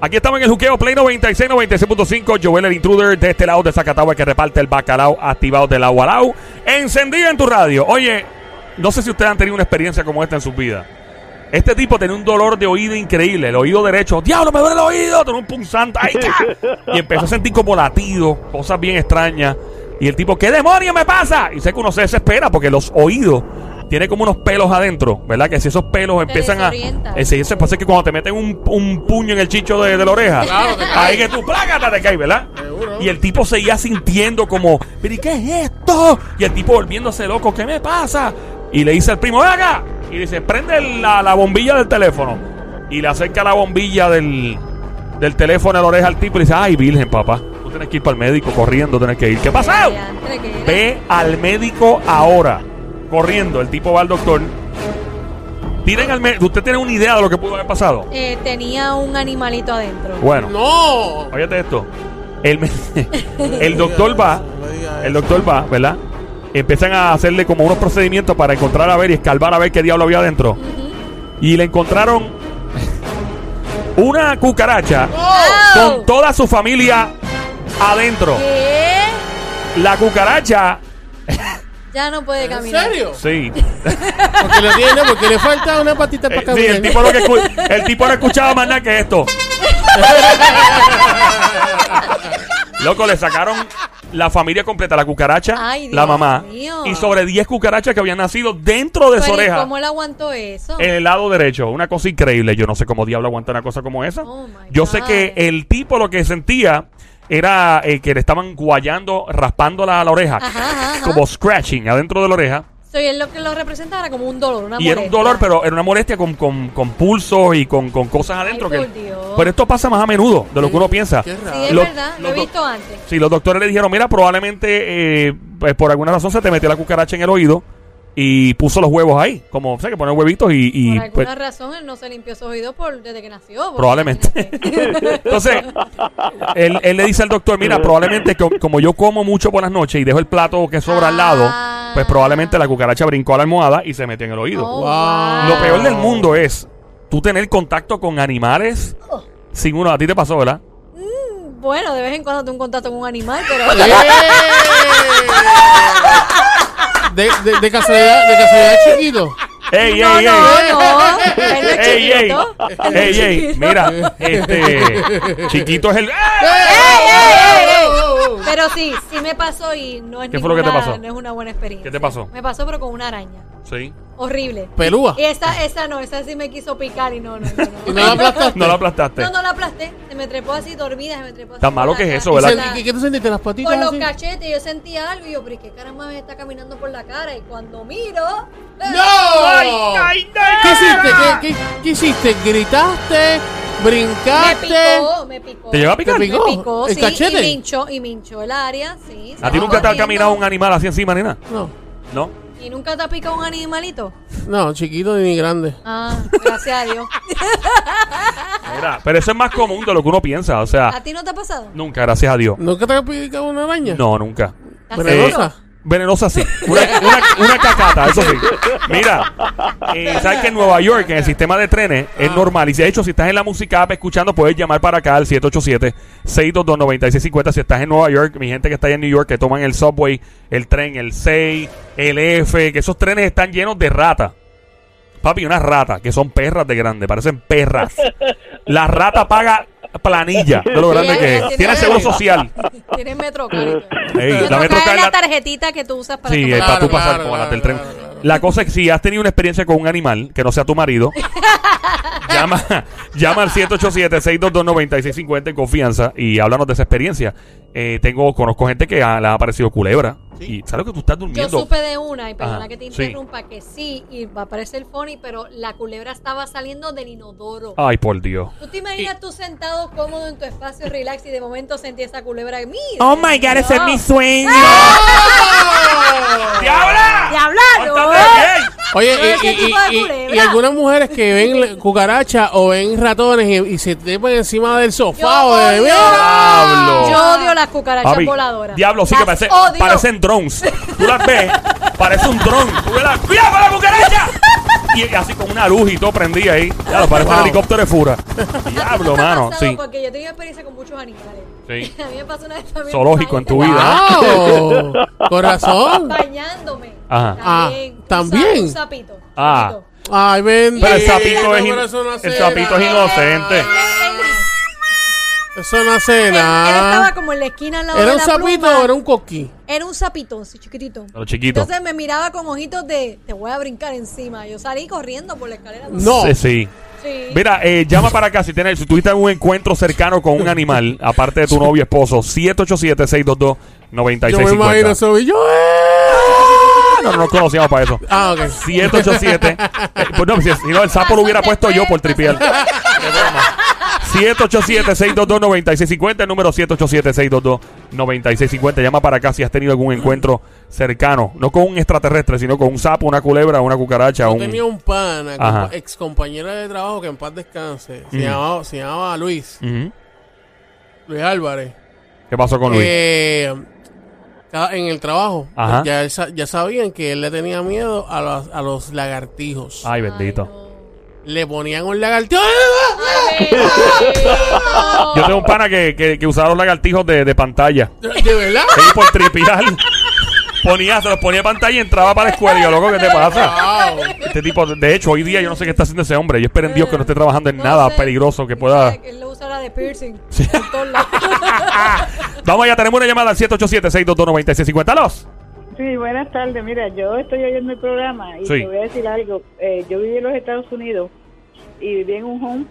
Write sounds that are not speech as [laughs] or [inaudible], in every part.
Aquí estamos en el juqueo Play 96, 96.5. Joel el intruder de este lado de Zacatagua que reparte el bacalao activado del agua al agua. Encendido en tu radio. Oye, no sé si ustedes han tenido una experiencia como esta en sus vidas. Este tipo tenía un dolor de oído increíble, el oído derecho. ¡Diablo, me duele el oído! Tenía un punzante. ¡Ay! [laughs] Y empezó a sentir como latido, cosas bien extrañas. Y el tipo, ¿qué demonio me pasa? Y sé que uno se desespera porque los oídos tiene como unos pelos adentro, ¿verdad? Que si esos pelos empiezan a. Ese, ese pasa que cuando te meten un, un puño en el chicho de, de la oreja, Claro, te cae. ahí que tú plágata te caes, ¿verdad? Seguro. Y el tipo seguía sintiendo como, ¿pero y qué es esto? Y el tipo volviéndose loco, ¿qué me pasa? Y le dice al primo, ven acá. Y dice, prende la, la bombilla del teléfono. Y le acerca la bombilla del, del teléfono a la oreja al tipo y le dice, ay, virgen, papá. Tú tienes que ir para el médico corriendo, tienes que ir. ¿Qué pasa? Ve al médico ahora. Corriendo. El tipo va al doctor. Tiren al médico. ¿Usted tiene una idea de lo que pudo haber pasado? Eh, tenía un animalito adentro. Bueno, ¡No! óyete esto. El, me- [laughs] el doctor va. El doctor va, ¿verdad? Empiezan a hacerle como unos procedimientos para encontrar a ver y escarbar a ver qué diablo había adentro. Y le encontraron una cucaracha ¡Oh! con toda su familia adentro. ¿Qué? La cucaracha, Ya no puede ¿En caminar. serio? sí. [laughs] Porque le tiene, porque le falta una patita para Eh, sí, caminar. el tipo, lo que escu- el tipo no escuchaba más nada que esto. [laughs] Loco, le sacaron la familia completa, la cucaracha, Ay, la mamá, mío. y sobre 10 cucarachas que habían nacido dentro de su Pero, ¿y oreja. ¿Cómo él aguantó eso? En el lado derecho, una cosa increíble. Yo no sé cómo diablo aguanta una cosa como esa. Oh, Yo sé que el tipo lo que sentía era eh, que le estaban guayando, raspando la, la oreja, Ajá, ajá, ajá. como scratching adentro de la oreja. Soy él lo que lo representaba era como un dolor, una Y era un dolor, pero era una molestia con, con, con pulsos y con, con cosas adentro. Ay, que, por Dios. pero esto pasa más a menudo de lo que uno piensa. Qué Sí, es Lo- verdad, lo he visto antes. Sí, los doctores le dijeron, mira, probablemente eh, pues, por alguna razón se te metió la cucaracha en el oído y puso los huevos ahí. Como, o sea, que pone huevitos y... y, Por alguna pues, razón él no se limpió sus oídos por, desde que nació. Probablemente. [laughs] Entonces, él, él le dice al doctor, mira, probablemente co- como yo como mucho por las noches y dejo el plato que sobra al lado, Ah. pues probablemente la cucaracha brincó a la almohada y se metió en el oído. Oh, Wow. Lo peor del mundo es tú tener contacto con animales sin uno. A ti te pasó, ¿verdad? Bueno, de vez en cuando tengo un contacto con un animal, pero... [laughs] [laughs] ¡Eh! De, de, de casualidad, de casualidad chiquito. ¡Ey, no, ey, no, ey! no. Él no es ¡Ey, ey! chiquito. Él no es ¡Ey, ey! chiquito. Mira, este. Chiquito es el. ¡Eh! ¡Ey, ey, ey, ey! Pero sí, sí me pasó y no es ¿Qué fue lo que te ninguna- pasó? No es una buena experiencia. ¿Qué te pasó? Me pasó pero con una araña. Sí. Horrible. Pelúa. Y esa, esa no, esa sí me quiso picar y no, no, no. ¿Y No, no la aplastaste? No la aplastaste. no, no la aplasté. Se me trepó así dormida, se me trepó así. Tan malo que es eso. ¿verdad? ¿Y qué, qué tú sentiste? ¿Las patitas Por los así? cachetes yo sentía algo y yo, pero ¿y qué caramba me está caminando por la cara? Y cuando miro... ¡No! ¡Ay, ay, ay! ¿Qué hiciste? ¿Qué, qué, qué hiciste? ¿Gritaste? Me ¿Brincaste? picó, me picó. ¿Te llegó a picar? ¿Te Me picó? picó, ¿El sí, cachete? y me hinchó, y me hinchó el área, sí. ¿A ti nunca te ha caminado un animal así encima, nena? No, ¿No? ¿Y nunca te ha picado un animalito? no, chiquito ni grande. Ah, gracias a Dios. [laughs] Mira, pero eso es más común de lo que uno piensa. O ¿A sea, ti no te ha pasado? nunca, gracias a Dios. ¿Nunca te ha picado una araña? No, nunca. ¿Estás ¿Venenosa? Venenosa sí. Una, una- una cacata, eso sí. Mira, eh, ¿sabes que en Nueva York, en el sistema de trenes, es normal? Y de hecho, si estás en la música app escuchando, puedes llamar para acá al 787-622-9650. Si estás en Nueva York, mi gente que está allá en New York, que toman el subway, el tren, el 6, el F, que esos trenes están llenos de ratas. Papi, unas ratas que son perras de grande, parecen perras. La rata paga planilla [laughs] de lo grande Sí, que es. tiene- Tiene seguro social. Tienes Metrocard. Ey, la Metrocard es la- tarjetita que tú usas para Sí, para tú Claro, pasar claro, con la del tren. claro, claro. La cosa es que si has tenido una experiencia con un animal que no sea tu marido, [laughs] llama, llama al 787-622-9650 en confianza y háblanos de esa experiencia. Eh, tengo, conozco gente que ha- le ha aparecido culebra. Y sabes que tú estás Yo durmiendo. supe de una, y perdona Ajá, que te sí. interrumpa, que sí, y va a parecer funny, pero la culebra estaba saliendo del inodoro. Ay, por Dios. ¿Tú te imaginas tú sentado cómodo en tu espacio relax y de momento sentí esa culebra? Mira, Oh my God, ese es mi sueño. ¡Diabla! ¡Diabla, bien! Oye, y, y- y- algunas mujeres que ven [laughs] cucarachas o ven ratones y, y se trepan encima del sofá Yo o de... odio- Diablo. Yo odio las cucarachas Papi, voladoras. Diablo, sí que Las parece, odio. parecen drones. Tú las ves, parece un dron. Tú ves la- ¡Cuidado con la cucaracha! Y así con una luz y todo prendía ahí. Ya, parece un helicóptero de fura. [laughs] Diablo, mano. Sí. Porque yo tengo experiencia con muchos animales. Sí. [laughs] A mí me pasó una vez también. Zoológico en tu vida. ¡Wow! Corazón. Bañándome. Ajá. También. Ah, ¿también? Un sapito. Ah. Ay, bendito. Pero el sapito es, in- corazón, no el sapito es inocente. Eso no hace él- él estaba como en la esquina al lado ¿Era de un la sapito pluma. o era un coquí? Era un sapito, sí, chiquitito. Lo chiquito. Entonces me miraba con ojitos de te voy a brincar encima. Yo salí corriendo por la escalera. No. Sí, sí. Sí. Mira, eh, llama para acá si tienes, si tuviste un encuentro cercano con un animal, [laughs] aparte de tu novio esposo, 787-622-9650. Yo me imagino eso. y yo, ¡eh! No, no nos conocíamos para eso. [laughs] Ah, ok. 787. [laughs] eh, pues no, si, si no, el sapo lo hubiera puesto yo por tripiar. Qué broma. 787-622-9650, el número 787-622-9650. Llama para acá si has tenido algún encuentro cercano. No con un extraterrestre, sino con un sapo, una culebra, una cucaracha. Yo Un... tenía un pana, Ajá. ex compañero de trabajo que en paz descanse. Se, llamaba, se llamaba Luis. Luis Álvarez. ¿Qué pasó con Luis? Eh, en el trabajo, Ajá. ya, ya sabían que él le tenía miedo a los, a los lagartijos. Ay, bendito. Ay, no. Le ponían un lagartijo. [laughs] Yo tengo un pana que, que, que usaba los lagartijos de, de pantalla. ¿De verdad? Sí, por tripiar. Ponía, se los ponía pantalla y entraba para la escuela. Y yo, loco, ¿qué te pasa? Wow. Este tipo, de hecho, hoy día yo no sé qué está haciendo ese hombre. Yo espero en Dios que no esté trabajando en No nada sé. peligroso que pueda. Él lo usará de piercing. Sí. Por todos lados. [laughs] Vamos allá, tenemos una llamada al 787-622-9650. ¡Los! Sí, buenas tardes. Mira, yo estoy oyendo el programa y Sí. te voy a decir algo. Eh, yo viví en los Estados Unidos y viví en un home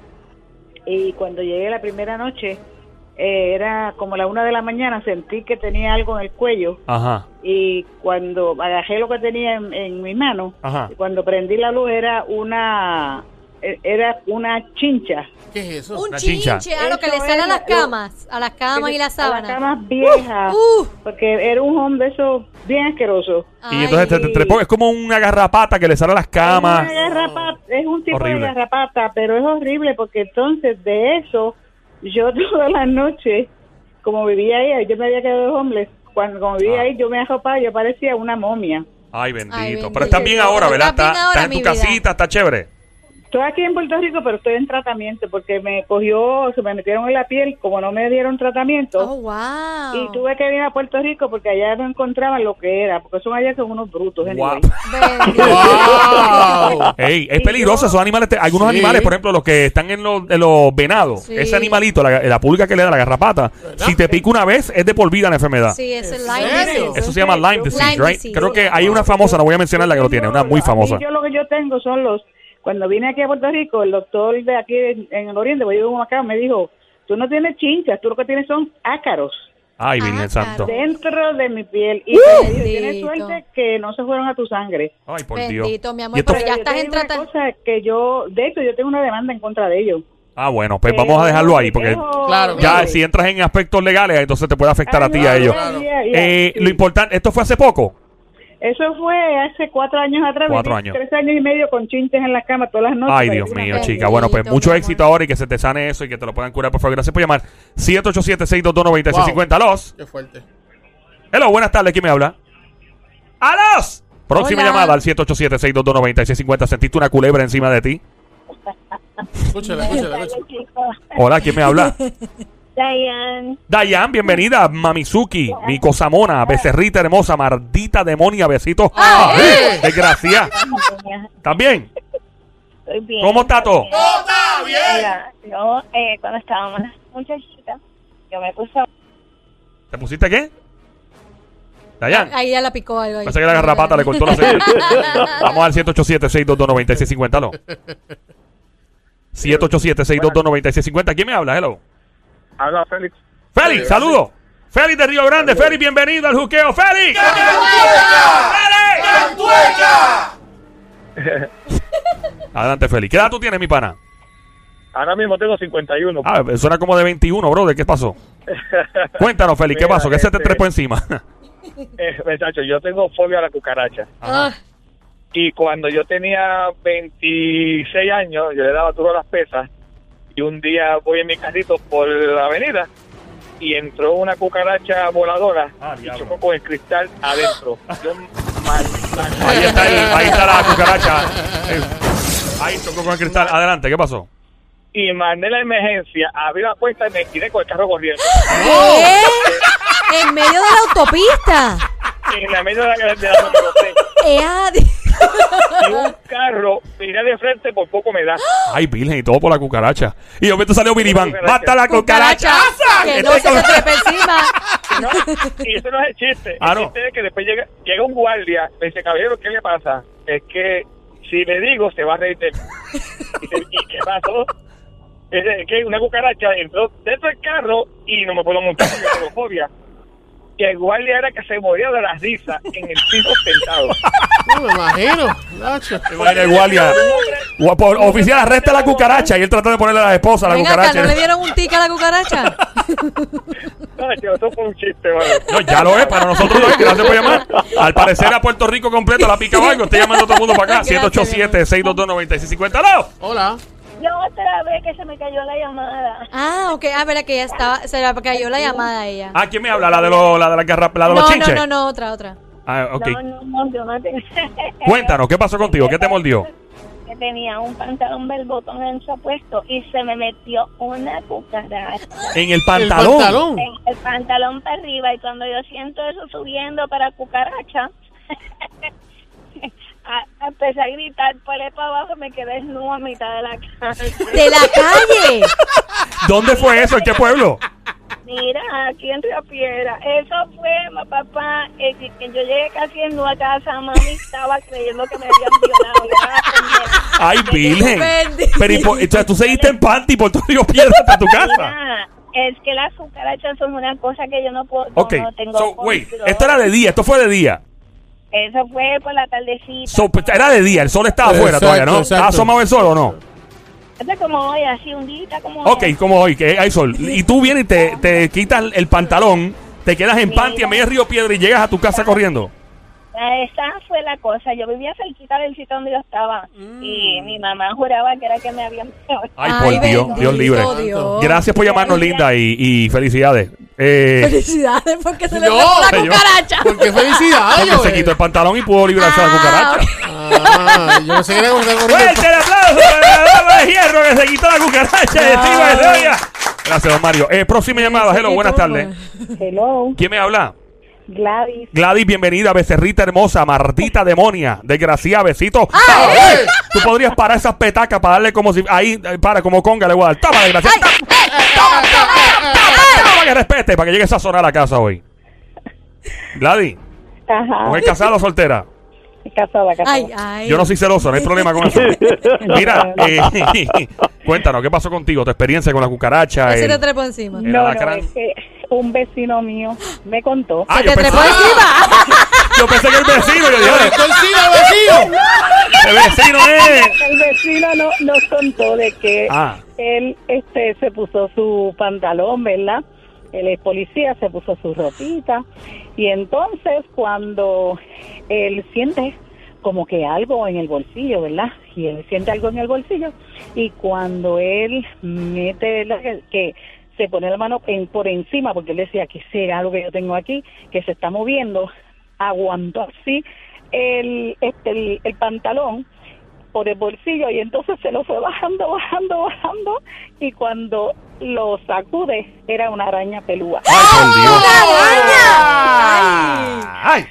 y cuando llegué la primera noche eh, era como la una de la mañana, sentí que tenía algo en el cuello Ajá. y cuando agarré lo que tenía en, en mi mano, Ajá. y cuando prendí la luz era una era una chincha. ¿Qué es eso? Un Una chincha. chinche, a lo que le Eso sale a las lo- camas. A las camas y las A las sábanas. camas viejas, Uh, porque era un home de esos bien asqueroso. Y entonces te, te- es como una garrapata que le sale a las camas. Es, una garrapata, es un tipo Horrible. de garrapata, pero es horrible porque entonces de eso, yo [laughs] todas las noches, como vivía ahí, yo me había quedado homeless, cuando como vivía Ah. ahí yo me arropaba, yo parecía una momia. Ay, bendito. Ay, bendito. Pero estás bien ahora, ¿verdad? Estás bien Estás, ahora, estás en tu vida. casita, está chévere. Estoy aquí en Puerto Rico, pero estoy en tratamiento porque me cogió, se me metieron en la piel, como no me dieron tratamiento. oh, wow. Y tuve que ir a Puerto Rico porque allá no encontraban lo que era, porque son allá son unos brutos. Bendito. [laughs] ¡Wow! [laughs] Ey, es peligroso esos animales. te- algunos Sí. animales, por ejemplo, los que están en los, en los venados, Sí. ese animalito, la, la pulga que le da la garrapata, si te pica una vez, es de por vida la enfermedad. Sí, es el ¿En Lyme disease. Eso se llama Lyme disease, Lyme right? disease. Creo que hay una famosa, no voy a mencionar la que lo tiene, una muy famosa. yo lo que yo tengo son los. Cuando vine aquí a Puerto Rico, el doctor de aquí en, en el Oriente, pues yo vivo acá, me dijo: Tú no tienes chinchas, tú lo que tienes son ácaros Ay, Virgen Ah, Santo. claro. dentro de mi piel. Y me dijo: Tienes suerte que no se fueron a tu sangre. Ay, por Dios. Bendito, mi amor, pero ya estás en tratamiento. cosa que yo, de hecho, yo tengo una demanda en contra de ellos. Ah, bueno, pues vamos a dejarlo ahí, porque Claro, ya claro. si entras en aspectos legales, entonces te puede afectar a ti y a ellos. Eh, Lo importante, esto fue hace poco. Eso fue hace cuatro años atrás. Cuatro años. Tres años y medio con chinches en la cama todas las noches. Ay, Dios mío, chica. Bueno, pues mucho éxito ahora y que se te sane eso y que te lo puedan curar, por favor. Gracias por llamar. 787-622-9650. Los. Qué fuerte. Hello, buenas tardes. ¿Quién me habla? ¡Alos! Próxima Hola. llamada al 787-622-9650. ¿Sentiste una culebra encima de ti? Escúchala, escúchala, escúchala. Hola, ¿quién me habla? [laughs] Diane, Dayan, bienvenida. Mamizuki, mi cosamona, becerrita hermosa, maldita demonia, besitos. Ah, ¡Ay! Desgracia. [laughs] ¿También? estoy bien. ¿Cómo está todo? Mira, yo eh, cuando estábamos muchachitas, yo me puse ¿Te pusiste qué? Dayan. Ahí ya la picó algo. ahí. Pensé que la garrapata le cortó la [laughs] señal. Vamos al 787-622-9650. Hello. 787-622-9650. ¿Quién me habla? Hello. Habla Félix. Félix, saludo. Félix de Río Grande. Félix, bienvenido al juqueo. Félix. ¡Félix! [laughs] Adelante, Félix. ¿Qué edad tú tienes, mi pana? Ahora mismo tengo 51. Ah, suena como de 21, brother. ¿Qué pasó? [laughs] Cuéntanos, Félix. ¿Qué Mira, pasó? ¿Qué se te este- trepó encima? [laughs] Eh, muchacho, yo tengo fobia a la cucaracha. Ah, Y cuando yo tenía 26 años, yo le daba duro a las pesas. Y un día voy en mi carrito por la avenida y entró una cucaracha voladora Ah, y chocó con el cristal adentro. Yo, mal- [laughs] mal- Ahí está, el- ahí está la cucaracha. Eh, Ahí chocó con el cristal. Adelante, ¿qué pasó? Y mandé la emergencia, abrí la puerta y me tiré con el carro corriendo. ¿Qué? En medio de la autopista. En la medio de la, de la motocicleta. Y un carro miré de frente, por poco me da. Ay, virgen, y todo por la cucaracha. Y de momento salió Minivan. Cucaracha. ¡Mata la cucaracha! Que Este no se te cabrón- trepe encima. [laughs] No, y eso no es el chiste. Ah, el no. chiste es que después llega, llega un guardia, me dice, caballero, ¿qué le pasa? Es que si le digo, se va a reír de mí. Dice, ¿Y qué pasó? Es que una cucaracha entró dentro del carro y no me puedo montar porque tengo fobia. Y el guardia era que se moría de la risa en el piso sentado. No me imagino. Nacho. Guardia. Gua- por- Oficial, arresta la cucaracha. Y él trató de ponerle a la esposa a la Venga acá, cucaracha. ¿no le dieron un tic a la cucaracha? [laughs] No, tío, eso fue un chiste, mano. No, ya lo es, para nosotros no es. Gracias por llamar. Al parecer a Puerto Rico completo la pica algo. Estoy llamando a todo el mundo para acá. Gracias, 787-622-9650. ¡Aló! Hola. Yo otra vez que se me cayó la llamada. Ah, ok. Ah, verdad que ella estaba. Se le cayó la llamada a ella. Ah, ¿quién me habla? La de, los la de, la garra- la de los no, no, chinches. no, no, otra, otra. Ah, ok. No, no, no, yo no tengo. [laughs] Cuéntanos, ¿qué pasó contigo? ¿Qué te mordió? Que tenía un pantalón botón ancho puesto y se me metió una cucaracha En el El pantalón. en el pantalón para arriba y cuando yo siento eso subiendo para cucaracha, [laughs] a- empecé a gritar por ahí para abajo y me quedé desnudo a mitad de la calle. ¡De la calle! [laughs] ¿Dónde fue eso? ¿En qué pueblo? Mira, aquí en Río Piedra. Eso fue, papá, eh, que, yo llegué casi en a casa, mami estaba creyendo que me habían violado. Yo estaba pendiente. Ay, virgen. Pero y por- entonces tú seguiste en panty por todo Río Piedra hasta tu casa. Mira, es que las cucarachas son una cosa que yo no puedo. Ok, no tengo so, wait, esto era de día, esto fue de día. Eso fue por la tardecita. So, pues, era de día, el sol estaba afuera todavía, ¿no? ¿Estaba asomado el sol o no? Como hoy, así un día, como Ok, hoy. como hoy, que hay sol. Y tú vienes y te, te quitas el pantalón, te quedas en panty en medio Río Piedra y llegas a tu casa corriendo. Ah, Esa fue la cosa. Yo vivía cerquita del sitio donde yo estaba. Mm. Y mi mamá juraba que era que me habían violado. Ay, por Dios, bendito Dios libre. Dios. Gracias por llamarnos, Linda, y, y felicidades. Eh, Felicidades porque se le fue la cucaracha. ¿Por qué felicidades? porque se quitó el pantalón y pudo librarse de la Ah, cucaracha. Ah, yo pensé que era una ¡Fuerte el aplauso para la dama de hierro que se quitó la cucaracha de encima de Gloria! Gracias, don Mario. Eh, próxima llamada. Hello, buenas tardes. Hello, ¿Quién me habla? Gladys. Gladys, bienvenida, becerrita hermosa, maldita demonia, desgraciada, besito. ¡Ay! Tú podrías parar esas petacas para darle como si. Ahí, eh, para, como conga le voy a dar. Toma, desgraciada. Toma, toma, toma, toma, que respete, para que llegue esa zona a la casa hoy. Gladys, Ajá. ¿mujer casada o soltera? Casada, casada. Ay, ay. Yo no soy celoso, no hay problema con eso. [laughs] Mira, eh, [laughs] cuéntanos, ¿qué pasó contigo? Tu experiencia con la cucaracha. Se el- te trepó encima. el no, no, es que un vecino mío me contó. Ah, Se te pensé, trepó encima. [laughs] yo pensé que el vecino, yo dije, ¡Vecino, vecino! el vecino es. El vecino no, nos contó de que Ah. él este se puso su pantalón, ¿verdad? Él es policía, se puso su ropita y entonces cuando él siente como que algo en el bolsillo, ¿verdad? Y él siente algo en el bolsillo y cuando él mete la, que se pone la mano en, por encima porque él decía que sea algo que yo tengo aquí que se está moviendo, aguantó así el este el, el pantalón por el bolsillo y entonces se lo fue bajando, [laughs] bajando, bajando y cuando lo sacude era una araña pelúa. Ay, por Dios. Ay. Ay.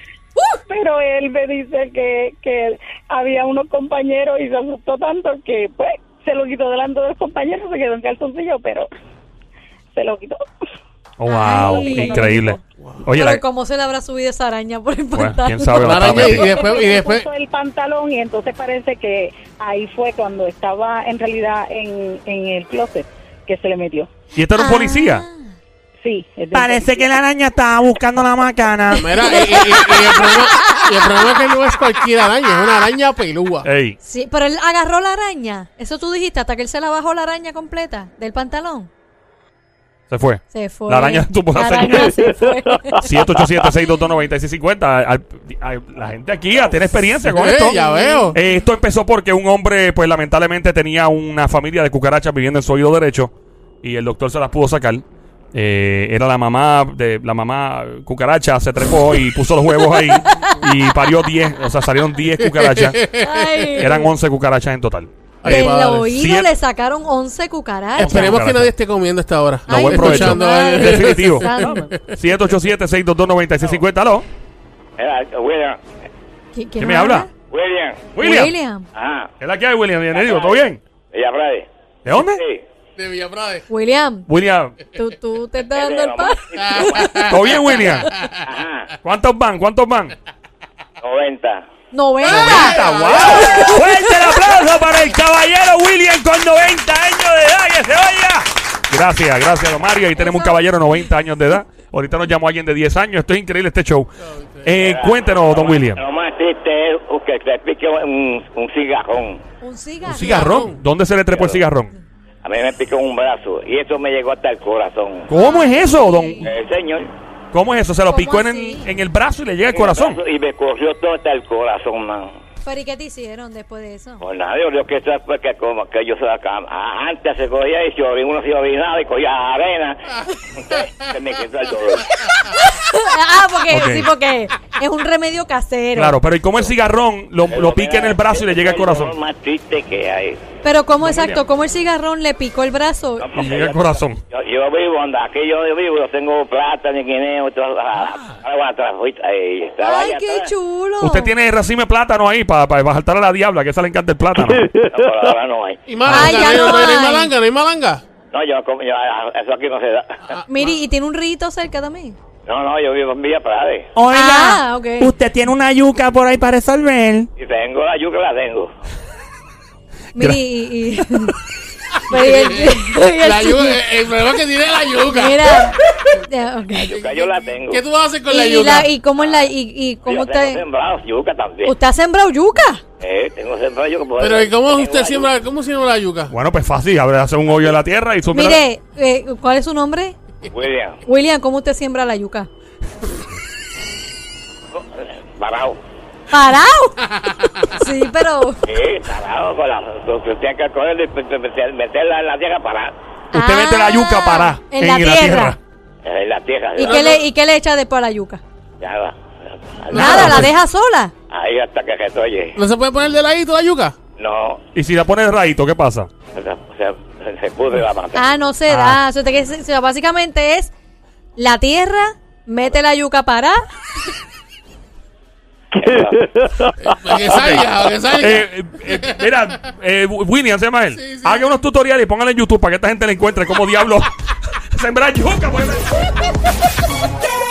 Pero él me dice que, que había unos compañeros y se asustó tanto que pues se lo quitó delante de los compañeros, se quedó en calzoncillo, pero se lo quitó. Wow, Ay. increíble. Oye, Pero la, ¿cómo se le habrá subido esa araña por el bueno, pantalón? quién sabe La araña y, después, y después puso el pantalón y entonces parece que ahí fue cuando estaba en realidad en, en el closet que se le metió. ¿Y este era un policía? Sí. es de Parece que la araña estaba buscando la macana. [laughs] Mira, y, y- y- y el problema, y el problema es que no es cualquier araña, es una araña pelúa. Ey, Sí, pero él agarró la araña. Eso tú dijiste, hasta que él se la bajó la araña completa del pantalón. Se fue. Se fue. La araña tuvo la La araña se fue. [laughs] 787-622-9650. Al- al- La gente aquí ya tiene experiencia con esto. ya veo. Eh, esto empezó porque un hombre, pues lamentablemente tenía una familia de cucarachas viviendo en su oído derecho y el doctor se las pudo sacar. Eh, era la mamá de la mamá cucaracha, se trepó y puso los huevos ahí y parió 10, o sea, salieron 10 cucarachas. Ay. Eran 11 cucarachas en total. Ay, Del padre. oído le sacaron 11 cucarachas. Esperemos que nadie esté comiendo a esta hora. No, Ay, buen provecho. Eh. Definitivo. Santo. 787-622-9650. ¿Aló? Era, William, ¿Qui- ¿Quién me habla? William, William. William. ajá, ¿Qué es la que hay, William? Bienvenido. ¿Todo bien? ella Brady. ¿De dónde? Sí. De Villaprade. William, William. tú, tú te estás [laughs] dando el pan. ¿Todo bien, William? Ajá, ¿Cuántos van? ¿Cuántos van? 90. 90. ¡Wow! ¡Fuerte el aplauso para el caballero William con 90 años de edad! ¡Que se oiga! Gracias, gracias, don Mario. Ahí tenemos un caballero de 90 años de edad. Ahorita nos llamó alguien de 10 años. Esto es increíble este show. Eh, cuéntenos, don William. Lo más triste es que te pique un, un cigarrón. Un cigarro. ¿Un cigarrón? ¿Dónde se le trepó el cigarrón? A mí me picó un brazo y eso me llegó hasta el corazón. ¿Cómo es eso, don? El señor. ¿Cómo es eso? Se lo ¿Cómo picó en, en el brazo y le llega el corazón. Y me cogió todo hasta el corazón, man. ¿Pero y qué te hicieron después de eso? Pues nada, yo creo que eso es porque como que yo soy acá. ah, Antes se cogía y se orinaba, uno se orinaba y cogía arena. [laughs] Se me quitó el dolor. [laughs] ah, porque Ok. sí, porque es un remedio casero. Claro, pero ¿y cómo el cigarrón lo, lo pica en el brazo y le llega al Es el corazón? dolor más triste que hay. Pero ¿cómo No, exacto? ¿Cómo el cigarrón le picó el brazo? No, Y llega al yo- corazón. Yo, yo vivo donde aquí yo vivo, yo tengo plata, ni guineo, todo, ah, ah, ahí, Ay, qué atrás. chulo. Usted tiene racimo de plátano ahí para bajar a la diabla, que esa le encanta el plátano. [laughs] No, ahora no hay. ¿Y malanga? Ay, ya ¿No, no no hay hay. malanga? ¿No hay malanga? No, yo, como- yo, ah, eso aquí no se da. [laughs] Miri, ¿y tiene un rito cerca también? No, no, yo vivo en Villa Prade. Oiga, Ah, ok. usted tiene una yuca por ahí para resolver. Y tengo la yuca, la tengo. [laughs] Miri, y... y- el- y el- La yuca, el, el problema que tiene la yuca. Mira. [laughs] Ya, ok. La yuca yo la tengo. ¿Qué tú vas a hacer con la Y, yuca? la- y cómo es la y, y cómo yo tengo usted sembrado yuca también. usted ha sembrado yuca Eh, tengo sembrado yuca. por Pero ¿y cómo tengo usted la siembra, cómo siembra la yuca? Bueno, pues fácil, abre, hace un hoyo en la tierra y la- mire eh, cuál es su nombre yuca. William, William cómo usted siembra la yuca parado. parado [laughs] sí pero Sí, parado con la... Usted tiene que cogerla y meter- meter- meterla en la tierra para... Usted Ah, mete la yuca para en la tierra En la tierra. y qué le y qué le echa después a la yuca ya va. nada la deja sola Ahí hasta que se oye. ¿No se puede poner de ladito la yuca? No, Y si la pone el rayito, ¿qué pasa? se, se, se pudre la mata. ah no se da o sea, que se- o sea, básicamente es la tierra mete la yuca Para que salga, para que salga. Eh, eh, eh, mira, eh, William se llama él. Sí, sí. Haga unos tutoriales y póngale en YouTube para que esta gente le encuentre cómo diablo [laughs] sembrar yuca. pues. [laughs]